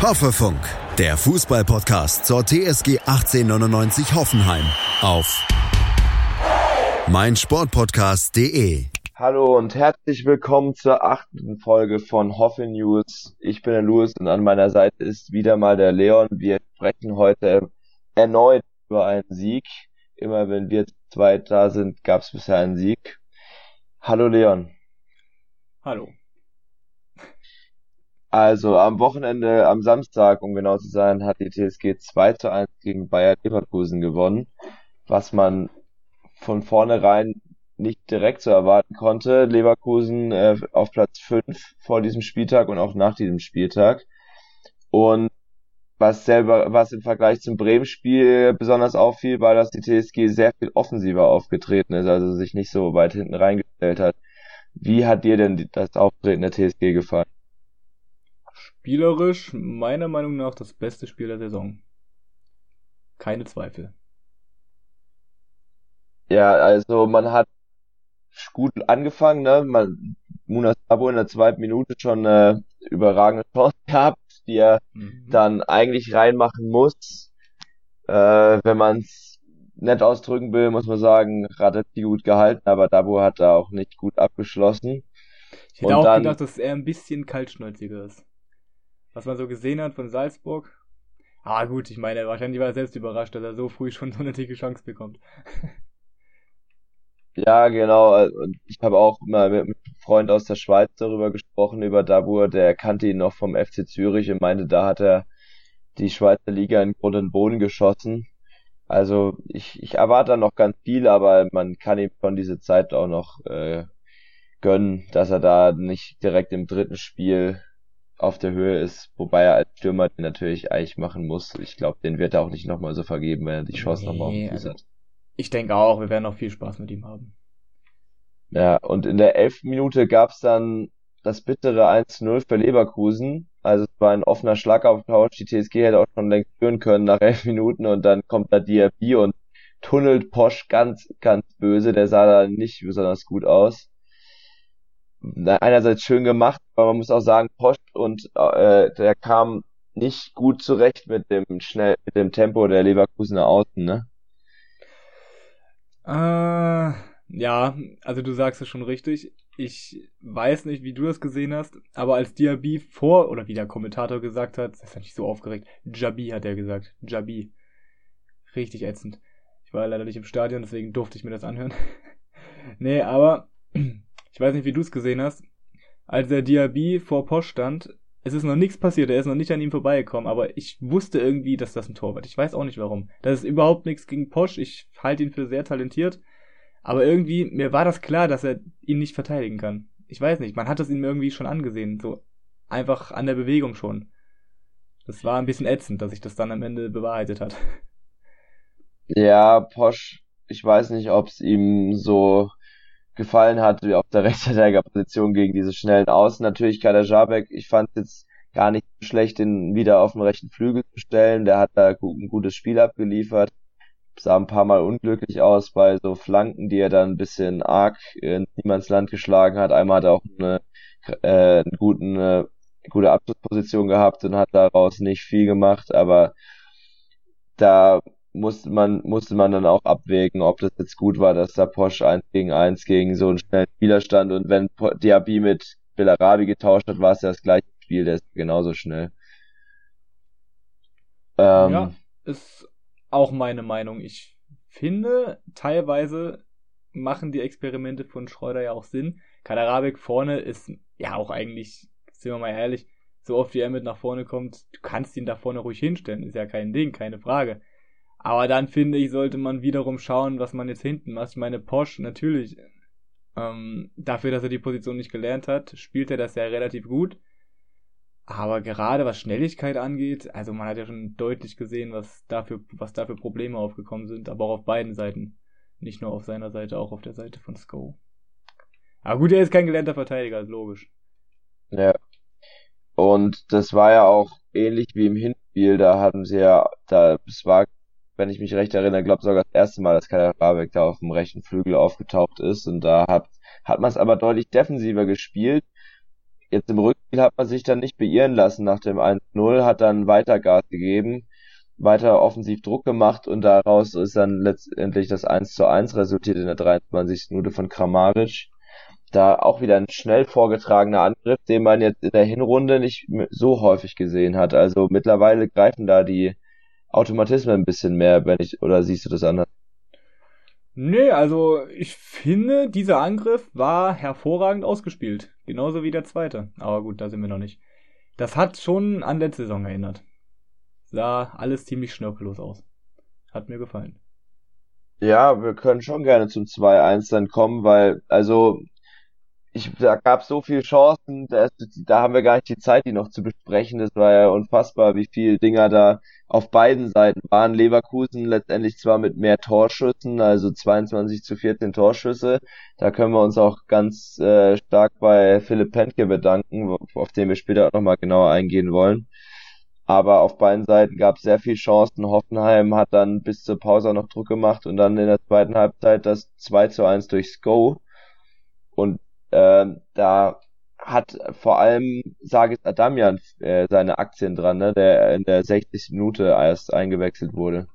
Hoffefunk, der Fußballpodcast zur TSG 1899 Hoffenheim auf meinsportpodcast.de. Hallo und herzlich willkommen zur achten Folge von Hoffe News. Ich bin der Louis und an meiner Seite ist wieder mal der Leon. Wir sprechen heute erneut über einen Sieg. Immer wenn wir zwei da sind, gab es bisher einen Sieg. Hallo Leon. Hallo. Also am Wochenende, am Samstag, um genau zu sein, hat die TSG 2 zu 1 gegen Bayer Leverkusen gewonnen, was man von vornherein nicht direkt so erwarten konnte. Leverkusen äh, auf Platz 5 vor diesem Spieltag und auch nach diesem Spieltag. Und was selber, was im Vergleich zum Bremen-Spiel besonders auffiel, war, dass die TSG sehr viel offensiver aufgetreten ist, also sich nicht so weit hinten reingestellt hat. Wie hat dir denn das Auftreten der TSG gefallen? Spielerisch meiner Meinung nach das beste Spiel der Saison. Keine Zweifel. Ja, also man hat gut angefangen, ne? Man, Munas Sabo in der zweiten Minute schon eine überragende Chance gehabt, die er mhm. dann eigentlich reinmachen muss. Äh, wenn man es nett ausdrücken will, muss man sagen, relativ gut gehalten, aber Dabo hat da auch nicht gut abgeschlossen. Ich hätte Und auch dann, gedacht, dass er ein bisschen kaltschnäuziger ist was man so gesehen hat von Salzburg. Ah gut, ich meine, wahrscheinlich war er selbst überrascht, dass er so früh schon so eine dicke Chance bekommt. ja, genau. Und ich habe auch mal mit einem Freund aus der Schweiz darüber gesprochen, über Dabur, der kannte ihn noch vom FC Zürich und meinte, da hat er die Schweizer Liga in Grund und Boden geschossen. Also ich, ich erwarte noch ganz viel, aber man kann ihm von diese Zeit auch noch äh, gönnen, dass er da nicht direkt im dritten Spiel auf der Höhe ist, wobei er als Stürmer den natürlich eigentlich machen muss. Ich glaube, den wird er auch nicht nochmal so vergeben, wenn er die Chance nee, nochmal auf den also, hat. Ich denke auch, wir werden noch viel Spaß mit ihm haben. Ja, und in der elften Minute gab's dann das bittere 1-0 für Leverkusen. Also es war ein offener Schlagabtausch. Die TSG hätte auch schon längst führen können nach elf Minuten und dann kommt da Diaby und tunnelt Posch ganz, ganz böse. Der sah da nicht besonders gut aus einerseits schön gemacht, aber man muss auch sagen, Post und äh, der kam nicht gut zurecht mit dem schnell mit dem Tempo der Leverkusener Außen, ne? Äh, ja, also du sagst es schon richtig. Ich weiß nicht, wie du das gesehen hast, aber als Diaby vor, oder wie der Kommentator gesagt hat, das hat mich so aufgeregt, Jabi hat er gesagt, Jabi. Richtig ätzend. Ich war leider nicht im Stadion, deswegen durfte ich mir das anhören. nee, aber ich weiß nicht, wie du es gesehen hast, als der Diaby vor Posch stand, es ist noch nichts passiert, er ist noch nicht an ihm vorbeigekommen, aber ich wusste irgendwie, dass das ein Tor wird. Ich weiß auch nicht warum. Das ist überhaupt nichts gegen Posch, ich halte ihn für sehr talentiert, aber irgendwie, mir war das klar, dass er ihn nicht verteidigen kann. Ich weiß nicht, man hat es ihm irgendwie schon angesehen, so einfach an der Bewegung schon. Das war ein bisschen ätzend, dass sich das dann am Ende bewahrheitet hat. Ja, Posch, ich weiß nicht, ob es ihm so gefallen hat, wie auf der Rechtsverteidigerposition gegen diese schnellen Außen. Natürlich Kader Jabek, ich fand jetzt gar nicht schlecht, den wieder auf den rechten Flügel zu stellen. Der hat da ein gutes Spiel abgeliefert. Sah ein paar Mal unglücklich aus bei so Flanken, die er dann ein bisschen arg in Niemandsland geschlagen hat. Einmal hat er auch eine, äh, einen guten, äh, gute Abschlussposition gehabt und hat daraus nicht viel gemacht, aber da musste man, musste man dann auch abwägen, ob das jetzt gut war, dass da Porsche 1 gegen 1 gegen so einen schnellen Spieler stand und wenn Diaby mit Bellarabi getauscht hat, war es ja das gleiche Spiel, der ist genauso schnell. Ähm, ja, ist auch meine Meinung. Ich finde, teilweise machen die Experimente von Schreuder ja auch Sinn. Kaderabek vorne ist ja auch eigentlich, sind wir mal ehrlich, so oft wie er mit nach vorne kommt, du kannst ihn da vorne ruhig hinstellen, ist ja kein Ding, keine Frage. Aber dann finde ich, sollte man wiederum schauen, was man jetzt hinten macht. Ich meine, Posch, natürlich, ähm, dafür, dass er die Position nicht gelernt hat, spielt er das ja relativ gut. Aber gerade was Schnelligkeit angeht, also man hat ja schon deutlich gesehen, was dafür, was dafür Probleme aufgekommen sind, aber auch auf beiden Seiten. Nicht nur auf seiner Seite, auch auf der Seite von Sko. Aber gut, er ist kein gelernter Verteidiger, ist logisch. Ja. Und das war ja auch ähnlich wie im Hinspiel, da hatten sie ja, da, es war wenn ich mich recht erinnere, glaube sogar das erste Mal, dass Kader Rabeck da auf dem rechten Flügel aufgetaucht ist und da hat, hat man es aber deutlich defensiver gespielt. jetzt im Rückspiel hat man sich dann nicht beirren lassen nach dem 1-0, hat dann weiter Gas gegeben, weiter offensiv Druck gemacht und daraus ist dann letztendlich das 1 zu 1 resultiert in der 23. Minute von Kramaric. Da auch wieder ein schnell vorgetragener Angriff, den man jetzt in der Hinrunde nicht so häufig gesehen hat. Also mittlerweile greifen da die Automatismen ein bisschen mehr, wenn ich, oder siehst du das anders? Nee, also ich finde, dieser Angriff war hervorragend ausgespielt. Genauso wie der zweite. Aber gut, da sind wir noch nicht. Das hat schon an letzte Saison erinnert. Sah alles ziemlich schnörkellos aus. Hat mir gefallen. Ja, wir können schon gerne zum 2-1 dann kommen, weil, also, ich, da gab so viele Chancen, da, da haben wir gar nicht die Zeit, die noch zu besprechen. Das war ja unfassbar, wie viele Dinger da auf beiden Seiten waren. Leverkusen letztendlich zwar mit mehr Torschüssen, also 22 zu 14 Torschüsse. Da können wir uns auch ganz äh, stark bei Philipp Pentke bedanken, auf den wir später auch nochmal genauer eingehen wollen. Aber auf beiden Seiten gab es sehr viele Chancen. Hoffenheim hat dann bis zur Pause noch Druck gemacht und dann in der zweiten Halbzeit das 2 zu 1 durchs Go. Und äh, da hat vor allem Sagis Adamian äh, seine Aktien dran, ne, der in der 60. Minute erst eingewechselt wurde.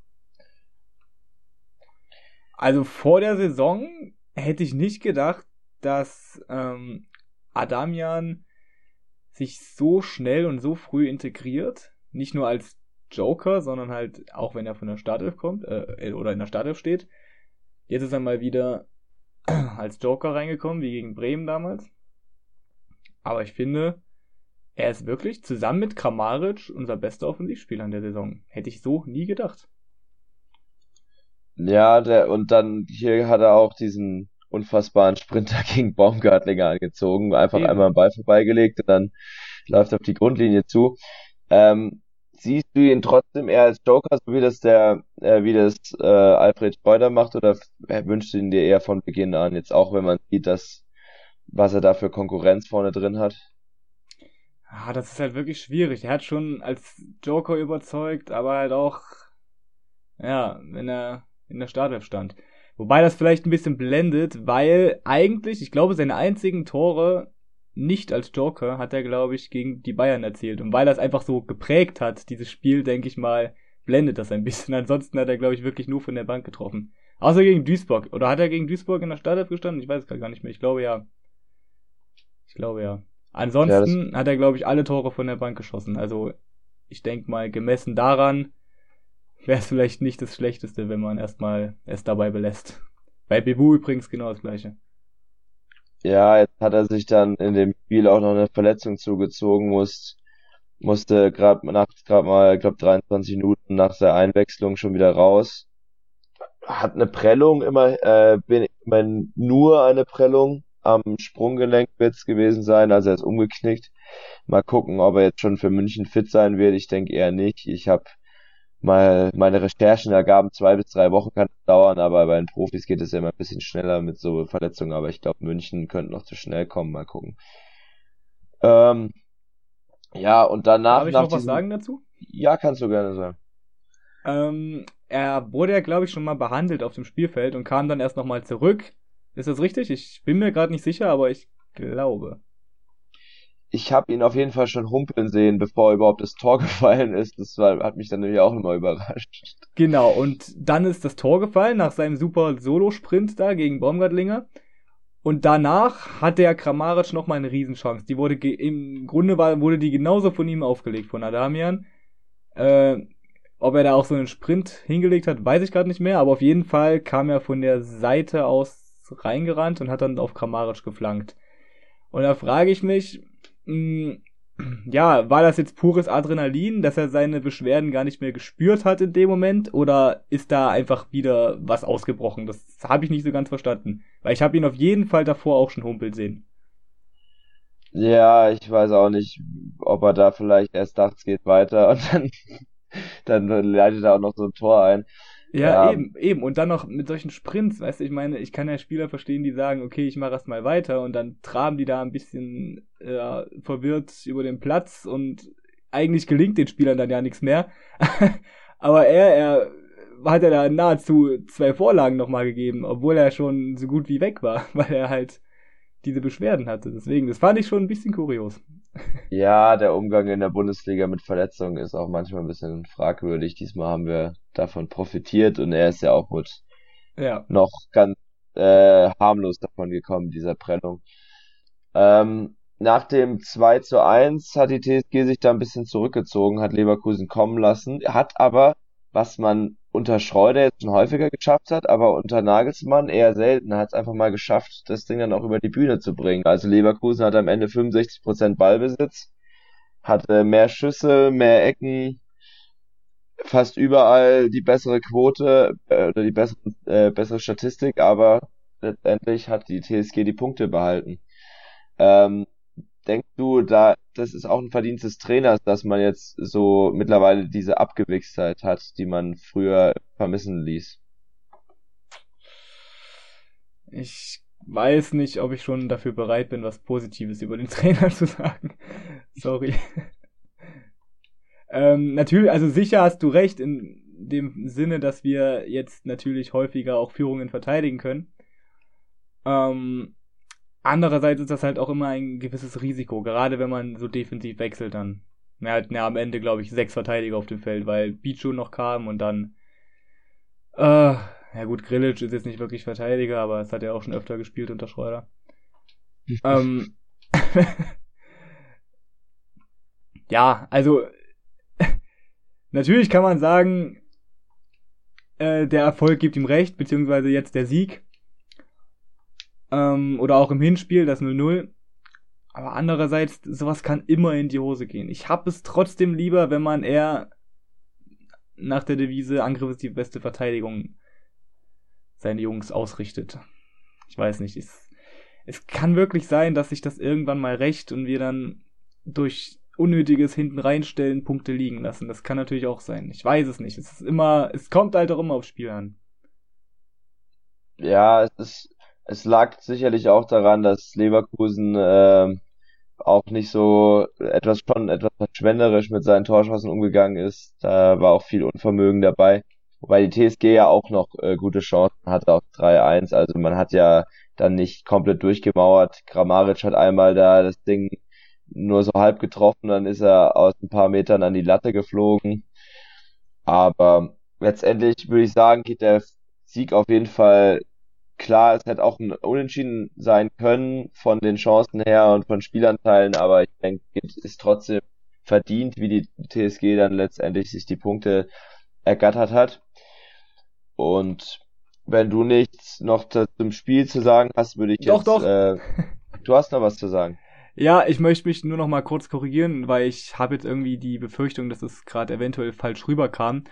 Also vor der Saison hätte ich nicht gedacht, dass ähm, Adamian sich so schnell und so früh integriert. Nicht nur als Joker, sondern halt auch wenn er von der Startelf kommt äh, oder in der Startelf steht. Jetzt ist er mal wieder als Joker reingekommen, wie gegen Bremen damals. Aber ich finde, er ist wirklich zusammen mit Kramaric unser bester Offensivspieler in der Saison. Hätte ich so nie gedacht. Ja, der, und dann hier hat er auch diesen unfassbaren Sprinter gegen Baumgartlinger angezogen, einfach Eben. einmal einen Ball vorbeigelegt und dann läuft auf die Grundlinie zu. Ähm, siehst du ihn trotzdem eher als Joker, so wie das der, äh, wie das äh, Alfred Schreuder macht, oder wünschst du ihn dir eher von Beginn an, jetzt auch wenn man sieht, dass was er da für Konkurrenz vorne drin hat? Ah, das ist halt wirklich schwierig. Er hat schon als Joker überzeugt, aber halt auch, ja, wenn er in der Startelf stand. Wobei das vielleicht ein bisschen blendet, weil eigentlich, ich glaube, seine einzigen Tore nicht als Joker hat er, glaube ich, gegen die Bayern erzielt. Und weil er es einfach so geprägt hat, dieses Spiel, denke ich mal, blendet das ein bisschen. Ansonsten hat er, glaube ich, wirklich nur von der Bank getroffen. Außer gegen Duisburg. Oder hat er gegen Duisburg in der Startelf gestanden? Ich weiß es gar nicht mehr. Ich glaube ja. Ich glaube ja. Ansonsten ja, hat er, glaube ich, alle Tore von der Bank geschossen. Also ich denke mal, gemessen daran wäre es vielleicht nicht das Schlechteste, wenn man erstmal es dabei belässt. Bei Bebu übrigens genau das gleiche. Ja, jetzt hat er sich dann in dem Spiel auch noch eine Verletzung zugezogen, muss, musste gerade nach gerade mal, ich glaube 23 Minuten nach der Einwechslung schon wieder raus. Hat eine Prellung immer, äh, bin, immer nur eine Prellung am Sprunggelenk wird's gewesen sein, also er ist umgeknickt. Mal gucken, ob er jetzt schon für München fit sein wird. Ich denke eher nicht. Ich habe mal meine Recherchen ergaben, zwei bis drei Wochen kann es dauern, aber bei den Profis geht es ja immer ein bisschen schneller mit so Verletzungen, aber ich glaube, München könnte noch zu schnell kommen, mal gucken. Ähm, ja, und danach. Darf ich noch was sagen dazu? Ja, kannst du gerne sagen. Ähm, er wurde ja, glaube ich, schon mal behandelt auf dem Spielfeld und kam dann erst nochmal zurück ist das richtig? Ich bin mir gerade nicht sicher, aber ich glaube. Ich habe ihn auf jeden Fall schon humpeln sehen, bevor überhaupt das Tor gefallen ist. Das war, hat mich dann nämlich auch nochmal überrascht. Genau, und dann ist das Tor gefallen nach seinem super Solo-Sprint da gegen Baumgartlinger. Und danach hat der Kramaric nochmal eine Riesenchance. Die wurde im Grunde war, wurde die genauso von ihm aufgelegt, von Adamian. Äh, ob er da auch so einen Sprint hingelegt hat, weiß ich gerade nicht mehr, aber auf jeden Fall kam er von der Seite aus reingerannt und hat dann auf Kramaric geflankt. Und da frage ich mich, mh, hm, ja, war das jetzt pures Adrenalin, dass er seine Beschwerden gar nicht mehr gespürt hat in dem Moment? Oder ist da einfach wieder was ausgebrochen? Das habe ich nicht so ganz verstanden. Weil ich habe ihn auf jeden Fall davor auch schon humpeln sehen. Ja, ich weiß auch nicht, ob er da vielleicht erst dachte, es geht weiter und dann, dann leitet er auch noch so ein Tor ein. Ja, ja, eben, eben. Und dann noch mit solchen Sprints, weißt du, ich meine, ich kann ja Spieler verstehen, die sagen, okay, ich mache erst mal weiter und dann traben die da ein bisschen äh, verwirrt über den Platz und eigentlich gelingt den Spielern dann ja nichts mehr. Aber er, er hat ja da nahezu zwei Vorlagen nochmal gegeben, obwohl er schon so gut wie weg war, weil er halt diese Beschwerden hatte. Deswegen, das fand ich schon ein bisschen kurios. Ja, der Umgang in der Bundesliga mit Verletzungen ist auch manchmal ein bisschen fragwürdig. Diesmal haben wir davon profitiert und er ist ja auch gut ja. noch ganz äh, harmlos davon gekommen, dieser Prellung. Ähm, nach dem 2 zu 1 hat die TSG sich da ein bisschen zurückgezogen, hat Leverkusen kommen lassen, hat aber, was man unter Schreuder jetzt schon häufiger geschafft hat, aber unter Nagelsmann eher selten, hat es einfach mal geschafft, das Ding dann auch über die Bühne zu bringen. Also Leverkusen hat am Ende 65% Ballbesitz, hatte mehr Schüsse, mehr Ecken, fast überall die bessere Quote äh, oder die bessere, äh, bessere Statistik, aber letztendlich hat die TSG die Punkte behalten. Ähm, denkst du, da das ist auch ein Verdienst des Trainers, dass man jetzt so mittlerweile diese Abgewichstheit hat, die man früher vermissen ließ? Ich weiß nicht, ob ich schon dafür bereit bin, was Positives über den Trainer zu sagen. Sorry. ähm, natürlich, also sicher hast du recht in dem Sinne, dass wir jetzt natürlich häufiger auch Führungen verteidigen können. Ähm, Andererseits ist das halt auch immer ein gewisses Risiko, gerade wenn man so defensiv wechselt dann. Wir hatten ja am Ende, glaube ich, sechs Verteidiger auf dem Feld, weil Bichu noch kam und dann, äh, ja gut, Grillic ist jetzt nicht wirklich Verteidiger, aber es hat er auch schon öfter gespielt unter Schreuder. ähm, ja, also, natürlich kann man sagen, äh, der Erfolg gibt ihm recht, beziehungsweise jetzt der Sieg. Ähm, oder auch im Hinspiel, das 0-0. Aber andererseits, sowas kann immer in die Hose gehen. Ich hab es trotzdem lieber, wenn man eher nach der Devise Angriff ist die beste Verteidigung seine Jungs ausrichtet. Ich weiß nicht. Es, es kann wirklich sein, dass sich das irgendwann mal rächt und wir dann durch unnötiges hinten reinstellen Punkte liegen lassen. Das kann natürlich auch sein. Ich weiß es nicht. Es ist immer, es kommt halt auch immer aufs Spiel an. Ja, es ist, es lag sicherlich auch daran, dass Leverkusen äh, auch nicht so etwas schon etwas verschwenderisch mit seinen Torschancen umgegangen ist. Da war auch viel Unvermögen dabei. Wobei die TSG ja auch noch äh, gute Chancen hatte auf 3-1. Also man hat ja dann nicht komplett durchgemauert. Grammaric hat einmal da das Ding nur so halb getroffen, dann ist er aus ein paar Metern an die Latte geflogen. Aber letztendlich würde ich sagen, geht der Sieg auf jeden Fall klar, es hätte auch ein Unentschieden sein können von den Chancen her und von Spielanteilen, aber ich denke, es ist trotzdem verdient, wie die TSG dann letztendlich sich die Punkte ergattert hat. Und wenn du nichts noch zum Spiel zu sagen hast, würde ich doch, jetzt. Doch. Äh, du hast noch was zu sagen. Ja, ich möchte mich nur noch mal kurz korrigieren, weil ich habe jetzt irgendwie die Befürchtung, dass es gerade eventuell falsch rüberkam.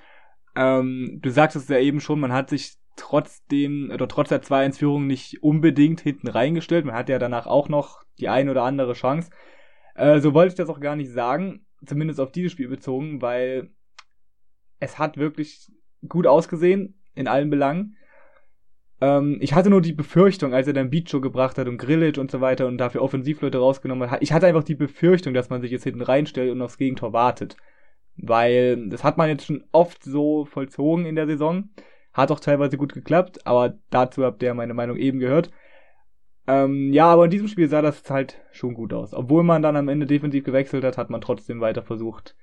Ähm, du sagst es ja eben schon, man hat sich trotzdem oder trotz der 2-1-Führung nicht unbedingt hinten reingestellt. Man hat ja danach auch noch die ein oder andere Chance. Äh, so wollte ich das auch gar nicht sagen, zumindest auf dieses Spiel bezogen, weil es hat wirklich gut ausgesehen in allen Belangen. Ähm, ich hatte nur die Befürchtung, als er dann Bicho gebracht hat und Grillic und so weiter und dafür Offensivleute rausgenommen hat, ich hatte einfach die Befürchtung, dass man sich jetzt hinten reinstellt und aufs Gegentor wartet. Weil das hat man jetzt schon oft so vollzogen in der Saison. Hat auch teilweise gut geklappt, aber dazu habt ihr meine Meinung eben gehört. Ähm, ja, aber in diesem Spiel sah das halt schon gut aus. Obwohl man dann am Ende defensiv gewechselt hat, hat man trotzdem weiter versucht,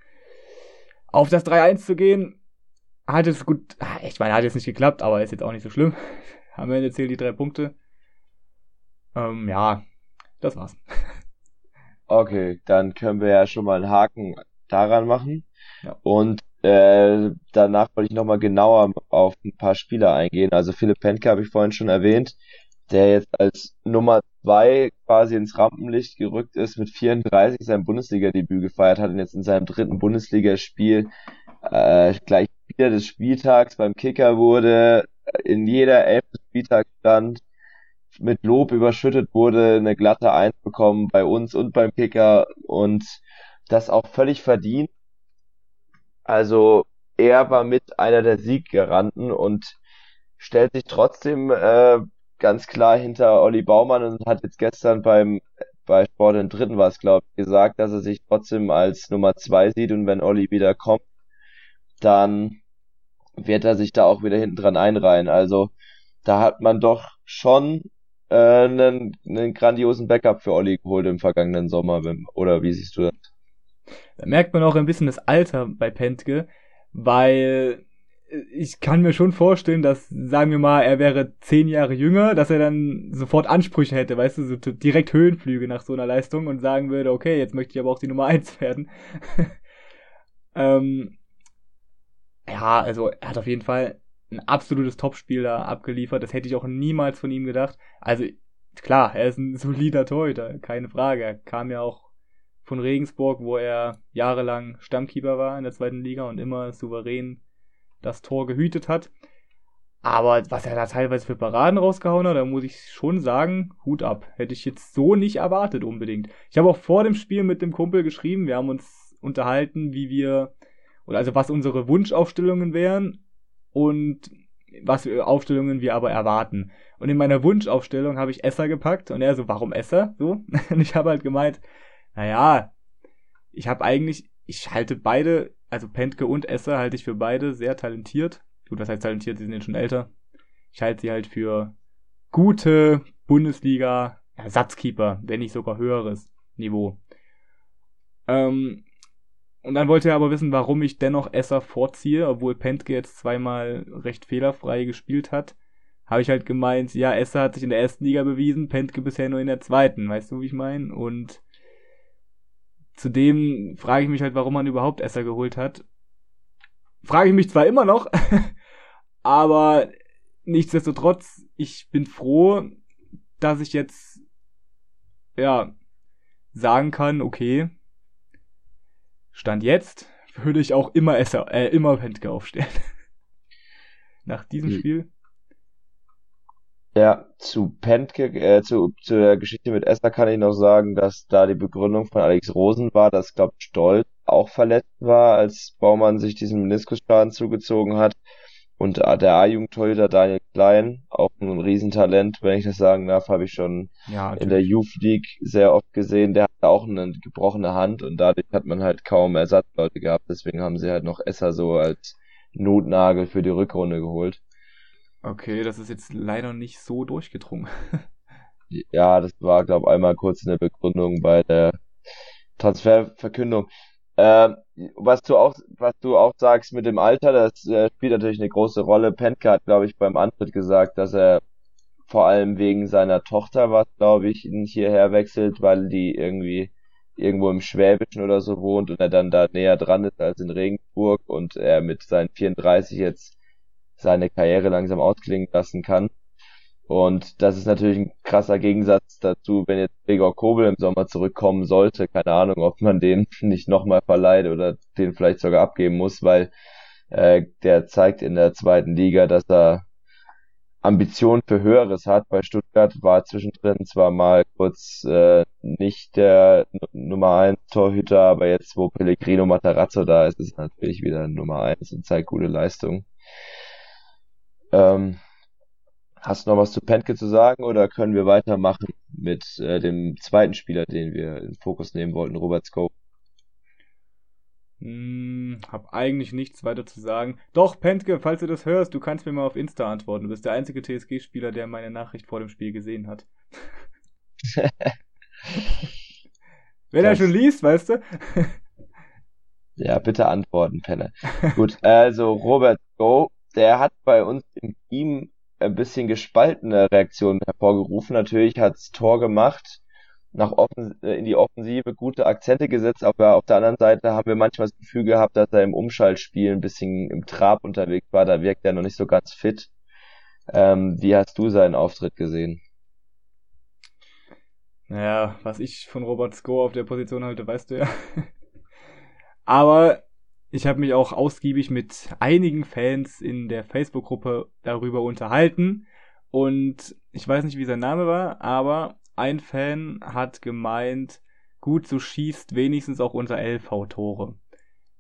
auf das 3-1 zu gehen. Hat es gut, ich meine, hat jetzt nicht geklappt, aber ist jetzt auch nicht so schlimm. Am Ende zählen die drei Punkte. Ähm, ja, das war's. Okay, dann können wir ja schon mal einen Haken daran machen. Ja. Und äh, danach wollte ich nochmal genauer auf ein paar Spieler eingehen. Also Philipp Penke habe ich vorhin schon erwähnt, der jetzt als Nummer zwei quasi ins Rampenlicht gerückt ist, mit 34 sein Bundesliga-Debüt gefeiert hat und jetzt in seinem dritten Bundesligaspiel äh, gleich wieder des Spieltags beim Kicker wurde, in jeder elften Spieltag stand, mit Lob überschüttet wurde, eine glatte Eins bekommen bei uns und beim Kicker und das auch völlig verdient also er war mit einer der Sieggaranten und stellt sich trotzdem äh, ganz klar hinter Olli Baumann und hat jetzt gestern beim bei Sport in Dritten war es, glaube ich, gesagt, dass er sich trotzdem als Nummer zwei sieht und wenn Olli wieder kommt, dann wird er sich da auch wieder hinten dran einreihen. Also da hat man doch schon äh, einen, einen grandiosen Backup für Olli geholt im vergangenen Sommer. Oder wie siehst du das? Da merkt man auch ein bisschen das Alter bei Pentke, weil ich kann mir schon vorstellen, dass, sagen wir mal, er wäre zehn Jahre jünger, dass er dann sofort Ansprüche hätte, weißt du, so direkt Höhenflüge nach so einer Leistung und sagen würde, okay, jetzt möchte ich aber auch die Nummer eins werden. ähm, ja, also er hat auf jeden Fall ein absolutes Topspiel da abgeliefert. Das hätte ich auch niemals von ihm gedacht. Also klar, er ist ein solider Torhüter, keine Frage. Er kam ja auch von Regensburg, wo er jahrelang Stammkeeper war in der zweiten Liga und immer souverän das Tor gehütet hat. Aber was er da teilweise für Paraden rausgehauen hat, da muss ich schon sagen, Hut ab. Hätte ich jetzt so nicht erwartet unbedingt. Ich habe auch vor dem Spiel mit dem Kumpel geschrieben, wir haben uns unterhalten, wie wir, oder also was unsere Wunschaufstellungen wären und was für Aufstellungen wir aber erwarten. Und in meiner Wunschaufstellung habe ich Esser gepackt und er so, warum Esser? So. Und ich habe halt gemeint, naja, ich habe eigentlich, ich halte beide also Pentke und Esser halte ich für beide sehr talentiert. Gut, was heißt talentiert? Sie sind jetzt schon älter. Ich halte sie halt für gute Bundesliga-Ersatzkeeper, wenn nicht sogar höheres Niveau. Ähm, und dann wollte er aber wissen, warum ich dennoch Esser vorziehe, obwohl Pentke jetzt zweimal recht fehlerfrei gespielt hat. Habe ich halt gemeint, ja, Esser hat sich in der ersten Liga bewiesen, Pentke bisher nur in der zweiten, weißt du, wie ich meine? Und Zudem frage ich mich halt, warum man überhaupt Esser geholt hat. Frage ich mich zwar immer noch, aber nichtsdestotrotz, ich bin froh, dass ich jetzt, ja, sagen kann, okay, Stand jetzt würde ich auch immer Esser, äh, immer Pentke aufstellen. Nach diesem hm. Spiel. Ja, zu Pentke, äh, zu, zu der Geschichte mit Esther kann ich noch sagen, dass da die Begründung von Alex Rosen war, dass, glaube Stolz auch verletzt war, als Baumann sich diesen Meniskusschaden zugezogen hat. Und der A-Jugendtorhüter Daniel Klein, auch ein Riesentalent, wenn ich das sagen darf, habe ich schon ja, in der Youth League sehr oft gesehen. Der hatte auch eine gebrochene Hand und dadurch hat man halt kaum Ersatzleute gehabt. Deswegen haben sie halt noch Esser so als Notnagel für die Rückrunde geholt. Okay, das ist jetzt leider nicht so durchgedrungen. ja, das war, glaube ich, einmal kurz in der Begründung bei der Transferverkündung. Ähm, was du auch, was du auch sagst mit dem Alter, das äh, spielt natürlich eine große Rolle. Penke hat, glaube ich, beim Antritt gesagt, dass er vor allem wegen seiner Tochter was, glaube ich, hierher wechselt, weil die irgendwie irgendwo im Schwäbischen oder so wohnt und er dann da näher dran ist als in Regensburg und er mit seinen 34 jetzt seine Karriere langsam ausklingen lassen kann. Und das ist natürlich ein krasser Gegensatz dazu, wenn jetzt Gregor Kobel im Sommer zurückkommen sollte. Keine Ahnung, ob man den nicht nochmal verleiht oder den vielleicht sogar abgeben muss, weil äh, der zeigt in der zweiten Liga, dass er Ambitionen für Höheres hat. Bei Stuttgart war zwischendrin zwar mal kurz äh, nicht der Nummer 1 Torhüter, aber jetzt, wo Pellegrino Matarazzo da ist, ist er natürlich wieder Nummer 1 und zeigt gute Leistung. Ähm, hast du noch was zu Pentke zu sagen oder können wir weitermachen mit äh, dem zweiten Spieler, den wir in Fokus nehmen wollten, Robert Scope? Hm, hab eigentlich nichts weiter zu sagen. Doch, Pentke, falls du das hörst, du kannst mir mal auf Insta antworten. Du bist der einzige TSG-Spieler, der meine Nachricht vor dem Spiel gesehen hat. Wenn das... er schon liest, weißt du? ja, bitte antworten, Penne. Gut, also Robert Scope der hat bei uns im Team ein bisschen gespaltene Reaktionen hervorgerufen. Natürlich hat's Tor gemacht, nach offen, äh, in die Offensive gute Akzente gesetzt, aber auf der anderen Seite haben wir manchmal das Gefühl gehabt, dass er im Umschaltspiel ein bisschen im Trab unterwegs war. Da wirkt er noch nicht so ganz fit. Ähm, wie hast du seinen Auftritt gesehen? Naja, was ich von Robert Sko auf der Position halte, weißt du ja. aber ich habe mich auch ausgiebig mit einigen Fans in der Facebook-Gruppe darüber unterhalten. Und ich weiß nicht, wie sein Name war, aber ein Fan hat gemeint, gut, so schießt wenigstens auch unser LV-Tore.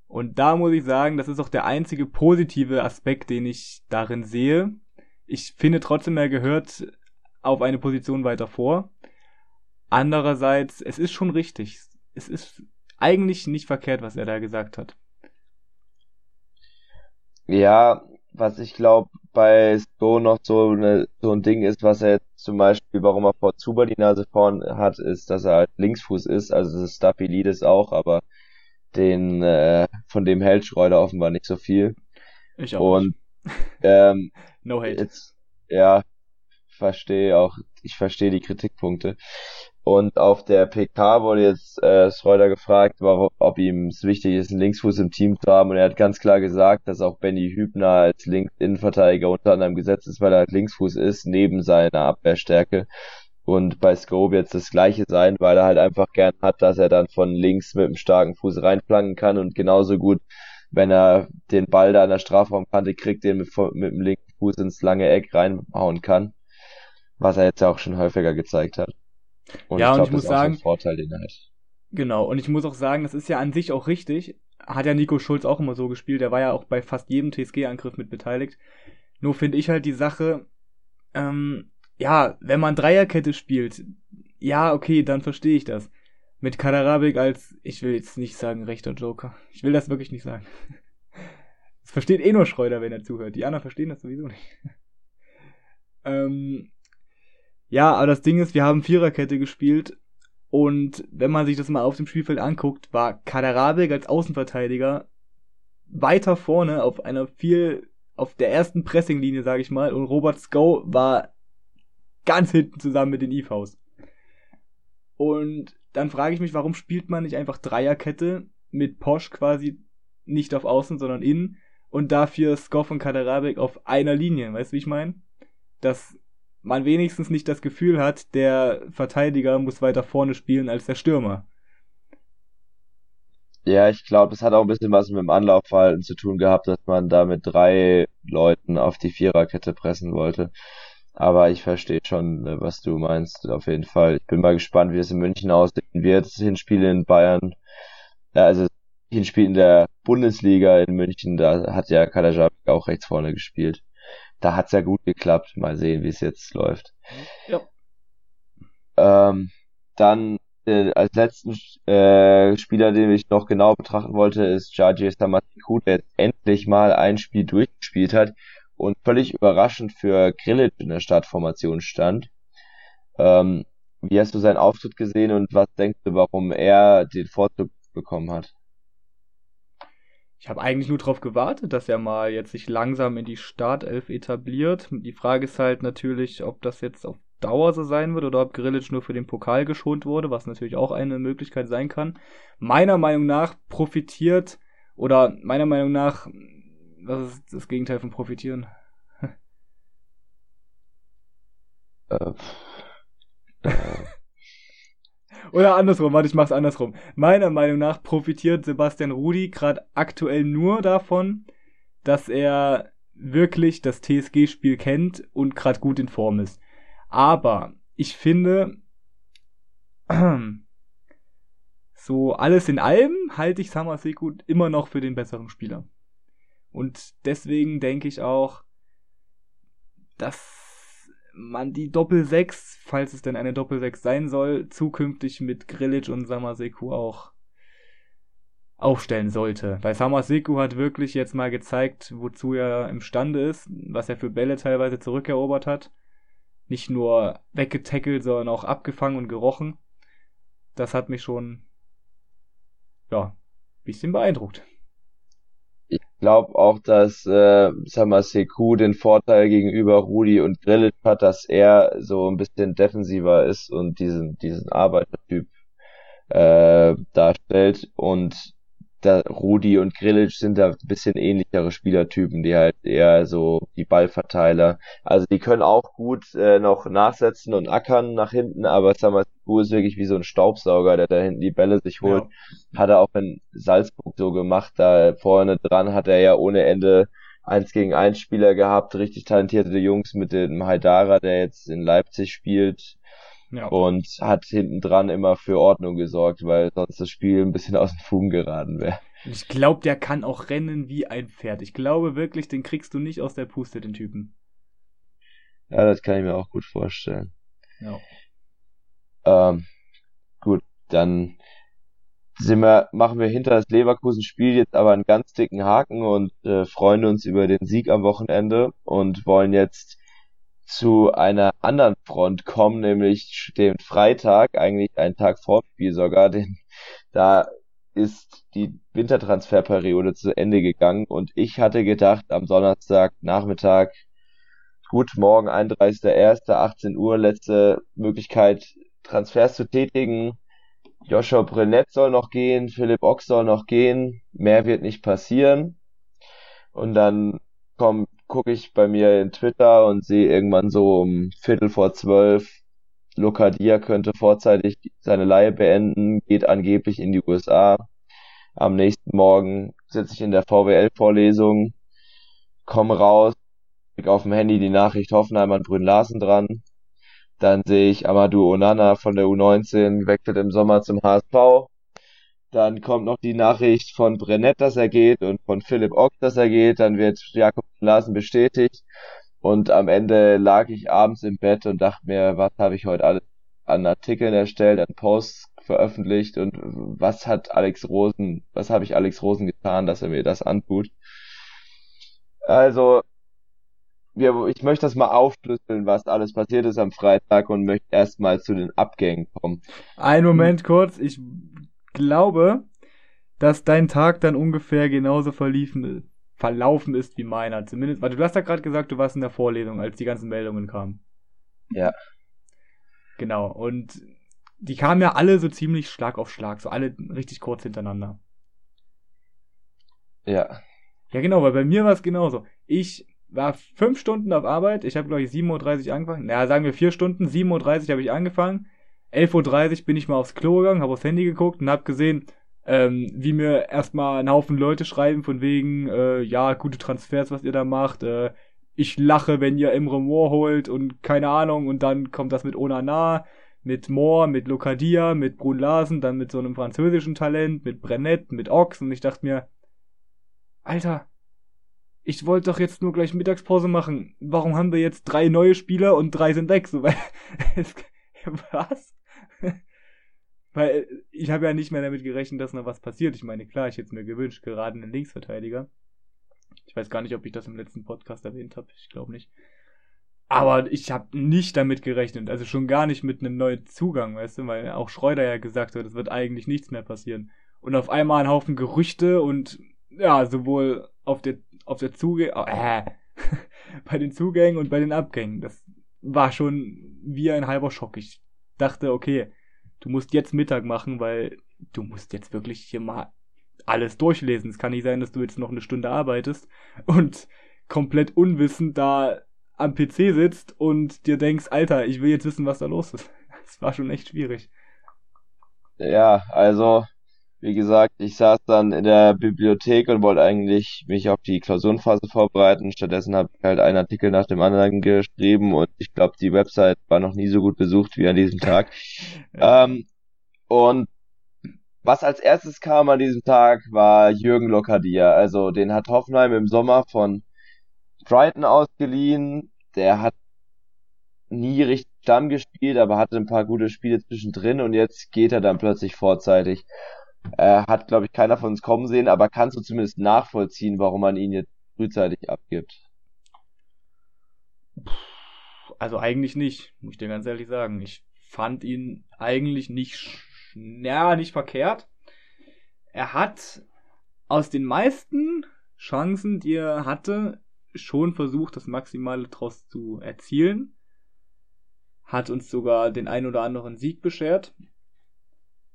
Und da muss ich sagen, das ist auch der einzige positive Aspekt, den ich darin sehe. Ich finde trotzdem, er gehört auf eine Position weiter vor. Andererseits, es ist schon richtig. Es ist eigentlich nicht verkehrt, was er da gesagt hat. Ja, was ich glaube, bei Sko noch so, eine, so ein Ding ist, was er jetzt zum Beispiel, warum er vor Zuber die Nase vorn hat, ist, dass er halt Linksfuß ist, also das ist Staphylides auch, aber den, äh, von dem hält Schreuder offenbar nicht so viel. Ich auch. Und, ähm, no hate. Jetzt, ja, verstehe auch, ich verstehe die Kritikpunkte. Und auf der PK wurde jetzt äh, Schreuder gefragt, warum, ob ihm es wichtig ist, einen Linksfuß im Team zu haben. Und er hat ganz klar gesagt, dass auch Benny Hübner als Links-Innenverteidiger unter anderem gesetzt ist, weil er halt Linksfuß ist, neben seiner Abwehrstärke. Und bei Scope jetzt das gleiche sein, weil er halt einfach gern hat, dass er dann von links mit einem starken Fuß reinflanken kann und genauso gut, wenn er den Ball da an der Strafraumkante kriegt, den mit, mit dem linken Fuß ins lange Eck reinhauen kann. Was er jetzt auch schon häufiger gezeigt hat. Und ja, ich, glaub, und ich muss sagen, so Vorteil, den er hat. Genau, und ich muss auch sagen, das ist ja an sich auch richtig. Hat ja Nico Schulz auch immer so gespielt, der war ja auch bei fast jedem TSG-Angriff mit beteiligt. Nur finde ich halt die Sache, ähm, ja, wenn man Dreierkette spielt, ja, okay, dann verstehe ich das. Mit Kaderabik als, ich will jetzt nicht sagen rechter Joker. Ich will das wirklich nicht sagen. Das versteht eh nur Schreuder, wenn er zuhört. Die anderen verstehen das sowieso nicht. ähm, ja, aber das Ding ist, wir haben Viererkette gespielt und wenn man sich das mal auf dem Spielfeld anguckt, war Kaderabek als Außenverteidiger weiter vorne auf einer viel, auf der ersten Pressinglinie, sage ich mal, und Robert Sko war ganz hinten zusammen mit den IVs. Und dann frage ich mich, warum spielt man nicht einfach Dreierkette mit Posch quasi nicht auf Außen, sondern innen und dafür Skoff und Kaderabek auf einer Linie, weißt du, wie ich meine? Das man wenigstens nicht das Gefühl hat, der Verteidiger muss weiter vorne spielen als der Stürmer. Ja, ich glaube, das hat auch ein bisschen was mit dem Anlaufverhalten zu tun gehabt, dass man da mit drei Leuten auf die Viererkette pressen wollte. Aber ich verstehe schon, äh, was du meinst, auf jeden Fall. Ich bin mal gespannt, wie es in München aussehen wird. Hinspiel in Bayern, also Hinspiel in der Bundesliga in München, da hat ja Kalajabek auch rechts vorne gespielt da hat's ja gut geklappt. Mal sehen, wie es jetzt läuft. Ja. Ähm, dann äh, als letzten äh, Spieler, den ich noch genau betrachten wollte, ist Jaji Samatiku, der jetzt endlich mal ein Spiel durchgespielt hat und völlig überraschend für Grillic in der Startformation stand. Ähm, wie hast du seinen Auftritt gesehen und was denkst du, warum er den Vorzug bekommen hat? Ich habe eigentlich nur darauf gewartet, dass er mal jetzt sich langsam in die Startelf etabliert. Die Frage ist halt natürlich, ob das jetzt auf Dauer so sein wird oder ob Grillic nur für den Pokal geschont wurde, was natürlich auch eine Möglichkeit sein kann. Meiner Meinung nach profitiert oder meiner Meinung nach, was ist das Gegenteil von profitieren? äh, äh. Oder andersrum, warte, ich mach's andersrum. Meiner Meinung nach profitiert Sebastian Rudi gerade aktuell nur davon, dass er wirklich das TSG-Spiel kennt und gerade gut in Form ist. Aber ich finde, so alles in allem halte ich Samaseku immer noch für den besseren Spieler. Und deswegen denke ich auch, dass man die Doppel-6, falls es denn eine Doppel-6 sein soll, zukünftig mit Grillic und Samaseku auch aufstellen sollte. Weil Samaseku hat wirklich jetzt mal gezeigt, wozu er imstande ist, was er für Bälle teilweise zurückerobert hat. Nicht nur weggetackelt, sondern auch abgefangen und gerochen. Das hat mich schon, ja, bisschen beeindruckt glaube auch, dass äh, sag mal, Seku den Vorteil gegenüber Rudi und Grillic hat, dass er so ein bisschen defensiver ist und diesen diesen Arbeitertyp äh, darstellt. Und da Rudi und Grillic sind da ein bisschen ähnlichere Spielertypen, die halt eher so die Ballverteiler. Also die können auch gut äh, noch nachsetzen und ackern nach hinten, aber Samasu ist wirklich wie so ein Staubsauger, der da hinten die Bälle sich holt. Ja. Hat er auch in Salzburg so gemacht, da vorne dran hat er ja ohne Ende eins gegen eins Spieler gehabt, richtig talentierte Jungs mit dem Haidara, der jetzt in Leipzig spielt. Ja. Und hat hinten dran immer für Ordnung gesorgt, weil sonst das Spiel ein bisschen aus den Fugen geraten wäre. Ich glaube, der kann auch rennen wie ein Pferd. Ich glaube wirklich, den kriegst du nicht aus der Puste, den Typen. Ja, das kann ich mir auch gut vorstellen. Ja. Ähm, gut, dann sind wir, machen wir hinter das Leverkusen-Spiel jetzt aber einen ganz dicken Haken und äh, freuen uns über den Sieg am Wochenende und wollen jetzt zu einer anderen Front kommen, nämlich den Freitag, eigentlich einen Tag vor dem Spiel sogar, denn da ist die Wintertransferperiode zu Ende gegangen und ich hatte gedacht, am Donnerstag Nachmittag, gut, morgen 31.01., 18 Uhr, letzte Möglichkeit, Transfers zu tätigen, Joshua Brennett soll noch gehen, Philipp Ox soll noch gehen, mehr wird nicht passieren. Und dann komm, gucke ich bei mir in Twitter und sehe irgendwann so um Viertel vor zwölf, Lokadia könnte vorzeitig seine Leihe beenden, geht angeblich in die USA. Am nächsten Morgen sitze ich in der VWL-Vorlesung, komme raus, krieg auf dem Handy die Nachricht Hoffenheim an Brünn Larsen dran. Dann sehe ich Amadou Onana von der U19 wechselt im Sommer zum HSV. Dann kommt noch die Nachricht von Brennett, dass er geht und von Philipp Ock, dass er geht. Dann wird Jakob Larsen bestätigt. Und am Ende lag ich abends im Bett und dachte mir, was habe ich heute alles an Artikeln erstellt, an Posts veröffentlicht und was hat Alex Rosen, was habe ich Alex Rosen getan, dass er mir das antut. Also wir, ich möchte das mal aufschlüsseln, was alles passiert ist am Freitag und möchte erstmal zu den Abgängen kommen. Ein Moment kurz, ich glaube, dass dein Tag dann ungefähr genauso verliefen, verlaufen ist wie meiner. Zumindest, weil du hast ja gerade gesagt, du warst in der Vorlesung, als die ganzen Meldungen kamen. Ja. Genau, und die kamen ja alle so ziemlich Schlag auf Schlag, so alle richtig kurz hintereinander. Ja. Ja, genau, weil bei mir war es genauso. Ich war fünf Stunden auf Arbeit. Ich habe, glaube ich, 7.30 Uhr angefangen. Naja, sagen wir vier Stunden. 7.30 Uhr habe ich angefangen. 11.30 Uhr bin ich mal aufs Klo gegangen, habe aufs Handy geguckt und habe gesehen, ähm, wie mir erstmal ein Haufen Leute schreiben von wegen, äh, ja, gute Transfers, was ihr da macht. Äh, ich lache, wenn ihr Imre Moore holt und keine Ahnung. Und dann kommt das mit Onana, mit Moore, mit Lokadia, mit Brun Larsen, dann mit so einem französischen Talent, mit Brennett, mit Ox. Und ich dachte mir, Alter, ich wollte doch jetzt nur gleich Mittagspause machen. Warum haben wir jetzt drei neue Spieler und drei sind weg? So, weil, was? weil ich habe ja nicht mehr damit gerechnet, dass noch was passiert. Ich meine, klar, ich hätte es mir gewünscht, gerade einen Linksverteidiger. Ich weiß gar nicht, ob ich das im letzten Podcast erwähnt habe. Ich glaube nicht. Aber ich habe nicht damit gerechnet. Also schon gar nicht mit einem neuen Zugang, weißt du, weil auch Schreuder ja gesagt hat, es wird eigentlich nichts mehr passieren. Und auf einmal ein Haufen Gerüchte und ja, sowohl auf der auf der Zuge äh, bei den Zugängen und bei den Abgängen. Das war schon wie ein halber Schock. Ich dachte, okay, du musst jetzt Mittag machen, weil du musst jetzt wirklich hier mal alles durchlesen. Es kann nicht sein, dass du jetzt noch eine Stunde arbeitest und komplett unwissend da am PC sitzt und dir denkst, Alter, ich will jetzt wissen, was da los ist. Das war schon echt schwierig. Ja, also wie gesagt, ich saß dann in der Bibliothek und wollte eigentlich mich auf die Klausurenphase vorbereiten. Stattdessen habe ich halt einen Artikel nach dem anderen geschrieben und ich glaube, die Website war noch nie so gut besucht wie an diesem Tag. ähm, und was als erstes kam an diesem Tag war Jürgen Lokadia. Also den hat Hoffenheim im Sommer von Brighton ausgeliehen. Der hat nie richtig Stamm gespielt, aber hatte ein paar gute Spiele zwischendrin und jetzt geht er dann plötzlich vorzeitig. Äh, hat, glaube ich, keiner von uns kommen sehen, aber kannst du zumindest nachvollziehen, warum man ihn jetzt frühzeitig abgibt? Also eigentlich nicht, muss ich dir ganz ehrlich sagen. Ich fand ihn eigentlich nicht, ja, nicht verkehrt. Er hat aus den meisten Chancen, die er hatte, schon versucht, das Maximale daraus zu erzielen. Hat uns sogar den ein oder anderen Sieg beschert.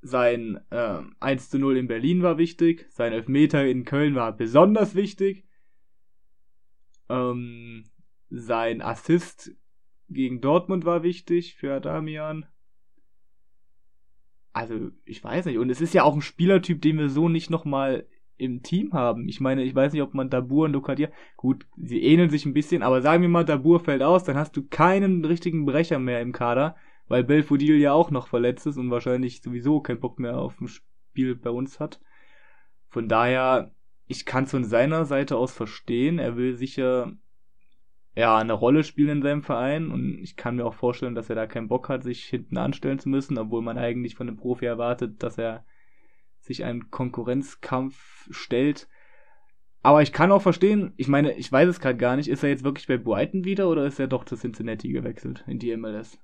Sein äh, 1 zu 0 in Berlin war wichtig. Sein Elfmeter in Köln war besonders wichtig. Ähm, sein Assist gegen Dortmund war wichtig für Damian. Also, ich weiß nicht. Und es ist ja auch ein Spielertyp, den wir so nicht nochmal im Team haben. Ich meine, ich weiß nicht, ob man Dabur und Lokadia, gut, sie ähneln sich ein bisschen, aber sagen wir mal, Dabur fällt aus, dann hast du keinen richtigen Brecher mehr im Kader weil Belfodil ja auch noch verletzt ist und wahrscheinlich sowieso keinen Bock mehr auf ein Spiel bei uns hat. Von daher, ich kann es von seiner Seite aus verstehen. Er will sicher ja eine Rolle spielen in seinem Verein und ich kann mir auch vorstellen, dass er da keinen Bock hat, sich hinten anstellen zu müssen, obwohl man eigentlich von einem Profi erwartet, dass er sich einem Konkurrenzkampf stellt. Aber ich kann auch verstehen, ich meine, ich weiß es gerade gar nicht, ist er jetzt wirklich bei Brighton wieder oder ist er doch zu Cincinnati gewechselt in die MLS?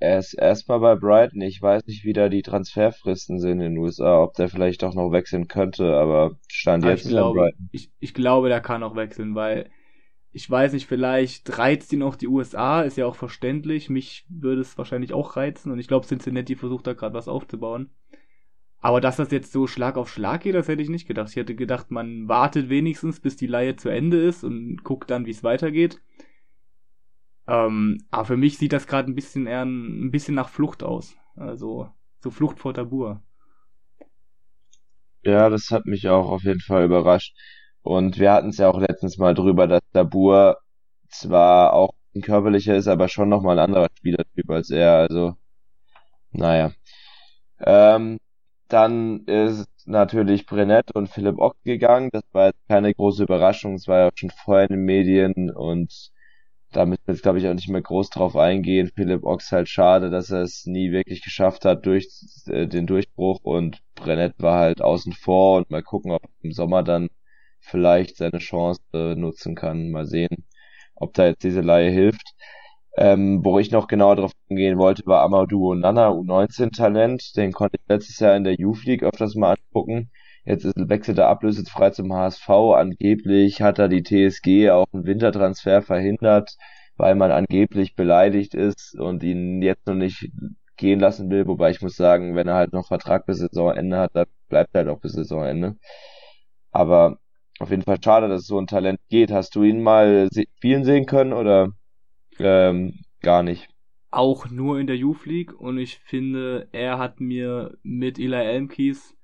Er ist erstmal bei Brighton. Ich weiß nicht, wie da die Transferfristen sind in den USA, ob der vielleicht doch noch wechseln könnte, aber stand Aber jetzt ich glaube, Brighton. ich, ich glaube, der kann auch wechseln, weil ich weiß nicht, vielleicht reizt ihn auch die USA, ist ja auch verständlich. Mich würde es wahrscheinlich auch reizen und ich glaube, Cincinnati versucht da gerade was aufzubauen. Aber dass das jetzt so Schlag auf Schlag geht, das hätte ich nicht gedacht. Ich hätte gedacht, man wartet wenigstens, bis die Leihe zu Ende ist und guckt dann, wie es weitergeht. Ähm, aber für mich sieht das gerade ein bisschen eher ein, bisschen nach Flucht aus. Also so Flucht vor Tabur. Ja, das hat mich auch auf jeden Fall überrascht. Und wir hatten es ja auch letztens mal drüber, dass Dabur zwar auch ein körperlicher ist, aber schon nochmal ein anderer Spielertyp als er. Also, naja. Ähm, dann ist natürlich Brennett und Philipp Ock gegangen. Das war jetzt keine große Überraschung. Es war ja schon vorher in den Medien und da müssen wir jetzt, glaube ich, auch nicht mehr groß drauf eingehen. Philipp Ochs halt schade, dass er es nie wirklich geschafft hat durch äh, den Durchbruch und Brennett war halt außen vor und mal gucken, ob im Sommer dann vielleicht seine Chance äh, nutzen kann. Mal sehen, ob da jetzt diese Leihe hilft. Ähm, wo ich noch genauer drauf eingehen wollte, war Amadou Nana, U19-Talent. Den konnte ich letztes Jahr in der Youth League öfters mal angucken. Jetzt ist, wechselt er ablösefrei zum HSV. Angeblich hat er die TSG auch einen Wintertransfer verhindert, weil man angeblich beleidigt ist und ihn jetzt noch nicht gehen lassen will. Wobei ich muss sagen, wenn er halt noch Vertrag bis Saisonende hat, dann bleibt er halt auch bis Saisonende. Aber auf jeden Fall schade, dass so ein Talent geht. Hast du ihn mal spielen sehen können oder ähm, gar nicht? Auch nur in der Youth League und ich finde, er hat mir mit Eli Elmkies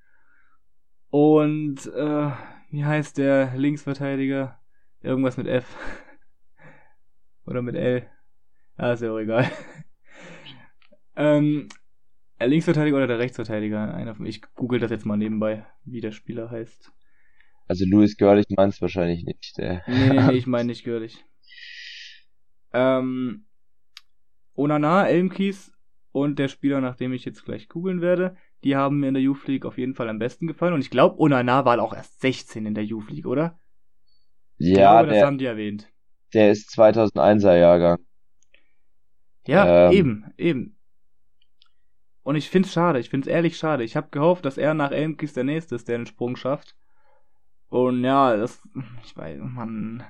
und äh, wie heißt der Linksverteidiger? Irgendwas mit F. Oder mit L. Ah, ist ja auch egal. ähm, der Linksverteidiger oder der Rechtsverteidiger? Einer von, ich google das jetzt mal nebenbei, wie der Spieler heißt. Also Louis Görlich meint's wahrscheinlich nicht. Der Nee, nee, nee, ich meine nicht Görlich. Ähm, Onana, Elmkies und der Spieler, nach dem ich jetzt gleich googeln werde, die haben mir in der Youth League auf jeden Fall am besten gefallen. Und ich glaube, Onana war auch erst 16 in der Youth League, oder? Ja, glaube, das der, haben die erwähnt. der ist 2001er Jahrgang. Ja, Ähm. eben, eben. Und ich find's schade, ich find's ehrlich schade. Ich habe gehofft, dass er nach Elmkies der Nächste ist, der den Sprung schafft. Und ja, das, ich weiß, man,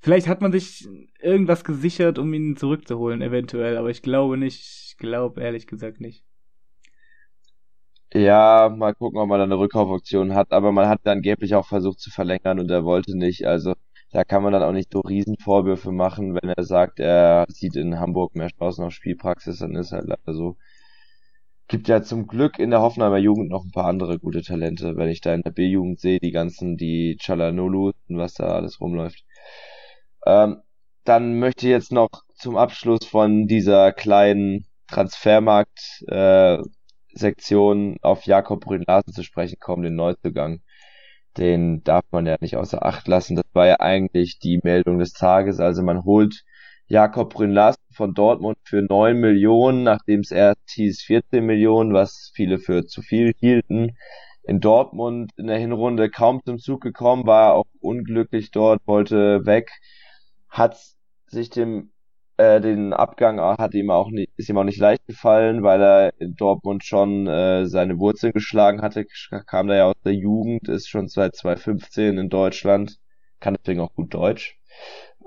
vielleicht hat man sich irgendwas gesichert, um ihn zurückzuholen, eventuell, aber ich glaube nicht, ich glaube ehrlich gesagt nicht. Ja, mal gucken, ob man da eine Rückkaufoption hat. Aber man hat angeblich auch versucht zu verlängern und er wollte nicht. Also da kann man dann auch nicht so Riesenvorwürfe machen, wenn er sagt, er sieht in Hamburg mehr Chancen auf Spielpraxis, dann ist halt leider so. Gibt ja zum Glück in der Hoffenheimer Jugend noch ein paar andere gute Talente. Wenn ich da in der B-Jugend sehe, die ganzen, die Chalanolu und was da alles rumläuft. Ähm, dann möchte ich jetzt noch zum Abschluss von dieser kleinen Transfermarkt äh, Sektion auf Jakob Brünn-Larsen zu sprechen kommen, den Neuzugang. Den darf man ja nicht außer Acht lassen. Das war ja eigentlich die Meldung des Tages. Also man holt Jakob Brünn-Larsen von Dortmund für 9 Millionen, nachdem es erst hieß 14 Millionen, was viele für zu viel hielten. In Dortmund in der Hinrunde kaum zum Zug gekommen, war auch unglücklich dort, wollte weg, hat sich dem äh, den Abgang hat ihm auch nicht, ist ihm auch nicht leicht gefallen, weil er in Dortmund schon äh, seine Wurzeln geschlagen hatte, kam da ja aus der Jugend, ist schon seit 2015 in Deutschland, kann deswegen auch gut Deutsch.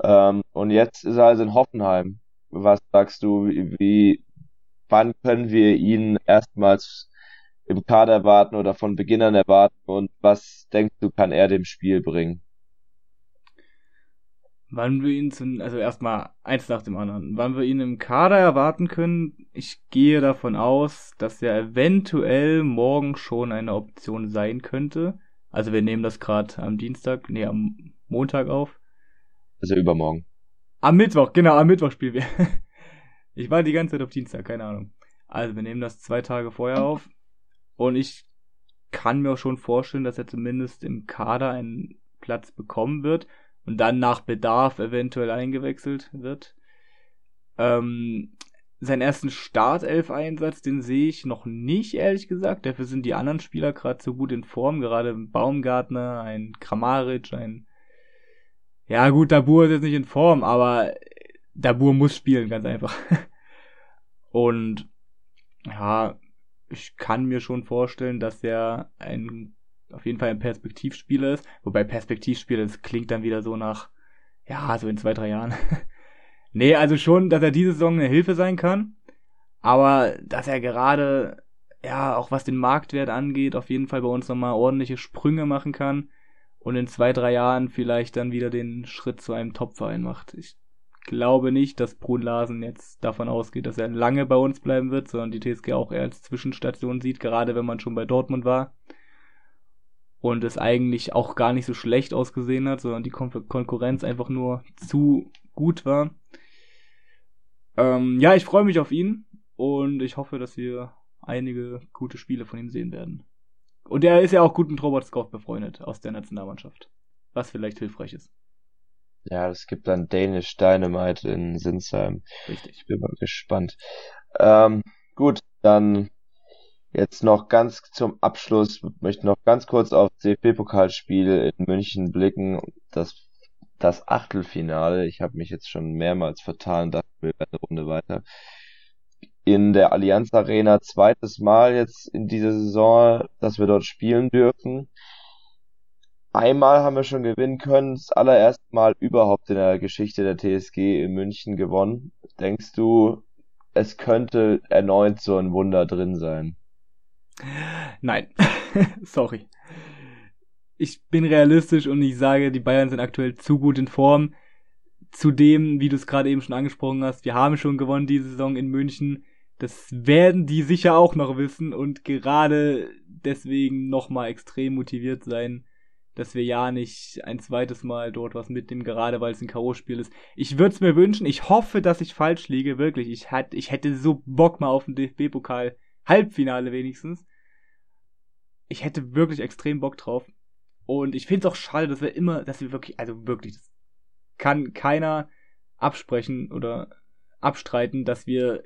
Ähm, und jetzt ist er also in Hoffenheim. Was sagst du, wie, wann können wir ihn erstmals im Kader erwarten oder von Beginnern erwarten und was denkst du, kann er dem Spiel bringen? Wann wir ihn zu, also erstmal eins nach dem anderen. Wann wir ihn im Kader erwarten können, ich gehe davon aus, dass er eventuell morgen schon eine Option sein könnte. Also wir nehmen das gerade am Dienstag, nee, am Montag auf. Also übermorgen. Am Mittwoch, genau, am Mittwoch spielen wir. ich war die ganze Zeit auf Dienstag, keine Ahnung. Also wir nehmen das zwei Tage vorher auf. Und ich kann mir auch schon vorstellen, dass er zumindest im Kader einen Platz bekommen wird und dann nach Bedarf eventuell eingewechselt wird. Ähm, seinen ersten Startelf-Einsatz, den sehe ich noch nicht, ehrlich gesagt. Dafür sind die anderen Spieler gerade so gut in Form, gerade Baumgartner, ein Kramaric, ein ja gut, Dabur ist jetzt nicht in Form, aber Dabur muss spielen, ganz einfach. Und ja, ich kann mir schon vorstellen, dass er ein auf jeden Fall ein Perspektivspieler ist. Wobei Perspektivspieler, das klingt dann wieder so nach, ja, so in zwei, drei Jahren. nee, also schon, dass er diese Saison eine Hilfe sein kann. Aber dass er gerade, ja, auch was den Marktwert angeht, auf jeden Fall bei uns nochmal ordentliche Sprünge machen kann. Und in zwei, drei Jahren vielleicht dann wieder den Schritt zu einem Topverein macht. Ich glaube nicht, dass Brun Larsen jetzt davon ausgeht, dass er lange bei uns bleiben wird, sondern die TSG auch eher als Zwischenstation sieht, gerade wenn man schon bei Dortmund war und es eigentlich auch gar nicht so schlecht ausgesehen hat, sondern die Kon Konkurrenz einfach nur zu gut war. Ähm, ja, ich freue mich auf ihn und ich hoffe, dass wir einige gute Spiele von ihm sehen werden. Und er ist ja auch gut mit Robert Scott befreundet aus der Nationalmannschaft, was vielleicht hilfreich ist. Ja, es gibt dann Danish Dynamite in Sinsheim. Richtig. Ich bin mal gespannt. Ähm, gut, dann jetzt noch ganz zum Abschluss, möchte noch ganz kurz auf DFB-Pokalspiel in München blicken. Das, das Achtelfinale, ich habe mich jetzt schon mehrmals vertan, dachte wir eine Runde weiter. In der Allianz Arena zweites Mal jetzt in dieser Saison, dass wir dort spielen dürfen. Einmal haben wir schon gewinnen können, das allererste Mal überhaupt in der Geschichte der TSG in München gewonnen. Denkst du, es könnte erneut so ein Wunder drin sein? Nein, sorry. Ich bin realistisch und ich sage, die Bayern sind aktuell zu gut in Form. Zudem, wie du es gerade eben schon angesprochen hast, wir haben schon gewonnen diese Saison in München. Das werden die sicher auch noch wissen und gerade deswegen nochmal extrem motiviert sein, dass wir ja nicht ein zweites Mal dort was mitnehmen, gerade weil es ein K.O.-Spiel ist. Ich würde es mir wünschen, ich hoffe, dass ich falsch liege, wirklich. Ich, hat, ich hätte so Bock mal auf ein DFB-Pokal, Halbfinale wenigstens. Ich hätte wirklich extrem Bock drauf. Und ich finde es auch schade, dass wir immer, dass wir wirklich, also wirklich, das kann keiner absprechen oder abstreiten, dass wir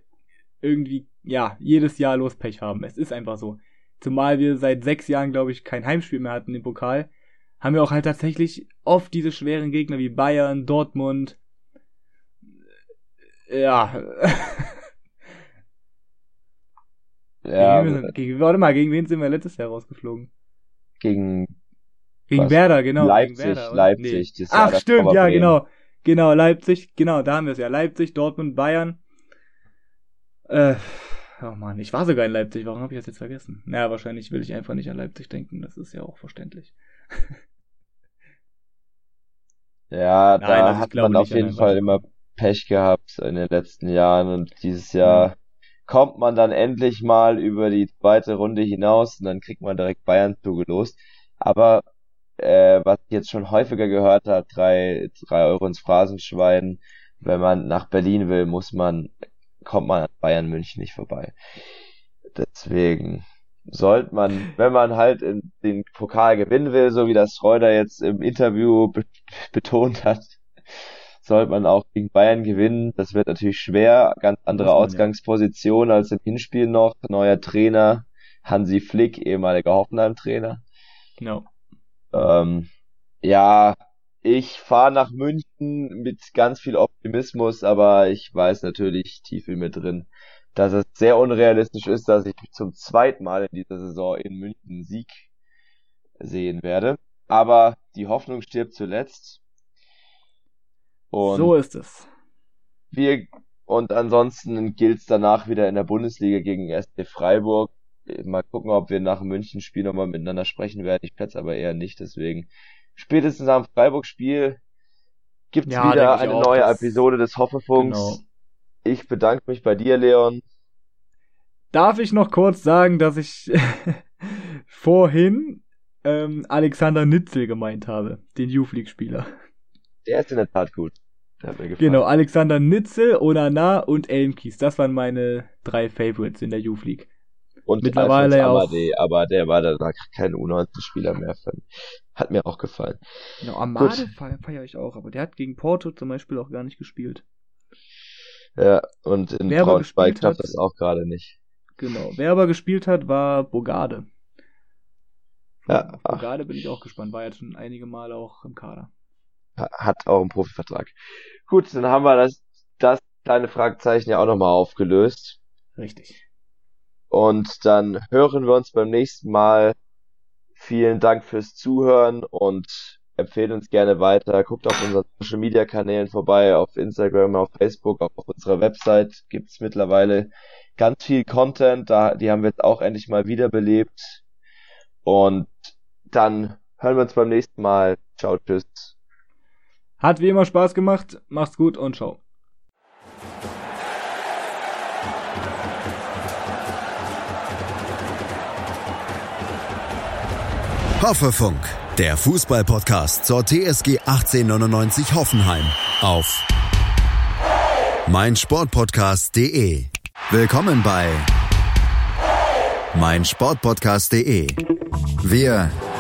irgendwie, ja, jedes Jahr los Pech haben. Es ist einfach so. Zumal wir seit sechs Jahren, glaube ich, kein Heimspiel mehr hatten im Pokal haben wir auch halt tatsächlich oft diese schweren Gegner wie Bayern, Dortmund. Ja. ja. Gegen, gegen, warte mal, gegen wen sind wir letztes Jahr rausgeflogen? Gegen gegen was? Werder, genau. Leipzig, Werder, Leipzig. Nee. Ach, stimmt, ja, genau. Genau, Leipzig, genau, da haben wir es ja. Leipzig, Dortmund, Bayern. Äh, oh Mann, ich war sogar in Leipzig. Warum habe ich das jetzt vergessen? Naja, wahrscheinlich will ich einfach nicht an Leipzig denken. Das ist ja auch verständlich. Ja, Nein, da also hat man auf jeden Fall immer Pech gehabt in den letzten Jahren und dieses Jahr mhm. Kommt man dann endlich mal über die zweite Runde hinaus und dann kriegt man direkt Bayern zugelost. Aber äh, was ich jetzt schon häufiger gehört habe, drei, drei Euro ins Phrasenschwein, wenn man nach Berlin will, muss man, kommt man an Bayern München nicht vorbei. Deswegen, sollte man, wenn man halt in den Pokal gewinnen will, so wie das Schreuder jetzt im Interview be betont hat, sollte man auch gegen Bayern gewinnen. Das wird natürlich schwer, ganz andere Ausgangsposition als im Hinspiel noch. Neuer Trainer, Hansi Flick, ehemaliger Hoffenheim-Trainer. No. Ähm, ja, ich fahre nach München mit ganz viel Optimismus, aber ich weiß natürlich tief in mir drin, dass es sehr unrealistisch ist, dass ich zum zweiten Mal in dieser Saison in München Sieg sehen werde. Aber die Hoffnung stirbt zuletzt. Und so ist es. Wir, und ansonsten gilt es danach wieder in der Bundesliga gegen SC Freiburg. Mal gucken, ob wir nach dem München-Spiel nochmal miteinander sprechen werden. Ich schätze aber eher nicht, deswegen spätestens am Freiburg-Spiel gibt's ja, wieder eine auch, neue Episode des Hoffefunks. Genau. Ich bedanke mich bei dir, Leon. Darf ich noch kurz sagen, dass ich vorhin ähm, Alexander Nitzel gemeint habe, den Youth League-Spieler. Der ist in der Tat gut. Der hat mir gefallen. Genau, Alexander Nitzel, Onana und Elmkies. Das waren meine drei Favorites in der Youth League. Und mittlerweile ja auch. Amade, aber der war danach kein U19-Spieler mehr. Hat mir auch gefallen. Genau, Amade feiere ich auch, aber der hat gegen Porto zum Beispiel auch gar nicht gespielt. Ja, und in Wer Braunschweig gespielt klappt hat- das auch gerade nicht. Genau. Wer aber gespielt hat, war Bogarde. Ja. Bogarde bin ich auch gespannt. War jetzt schon einige Male auch im Kader. Ha- Hat auch einen Profivertrag. Gut, dann haben wir das, das kleine Fragezeichen ja auch nochmal aufgelöst. Richtig. Und dann hören wir uns beim nächsten Mal. Vielen Dank fürs Zuhören und empfehlen uns gerne weiter. Guckt auf unseren Social Media Kanälen vorbei, auf Instagram, auf Facebook, auch auf unserer Website gibt's mittlerweile ganz viel Content. Da, die haben wir jetzt auch endlich mal wiederbelebt. Und dann hören wir uns beim nächsten Mal. Ciao, tschüss. Hat wie immer Spaß gemacht. Macht's gut und ciao. Hoffefunk, der Fußballpodcast zur TSG 1899 Hoffenheim auf meinsportpodcast.de. Willkommen bei meinsportpodcast.de. Wir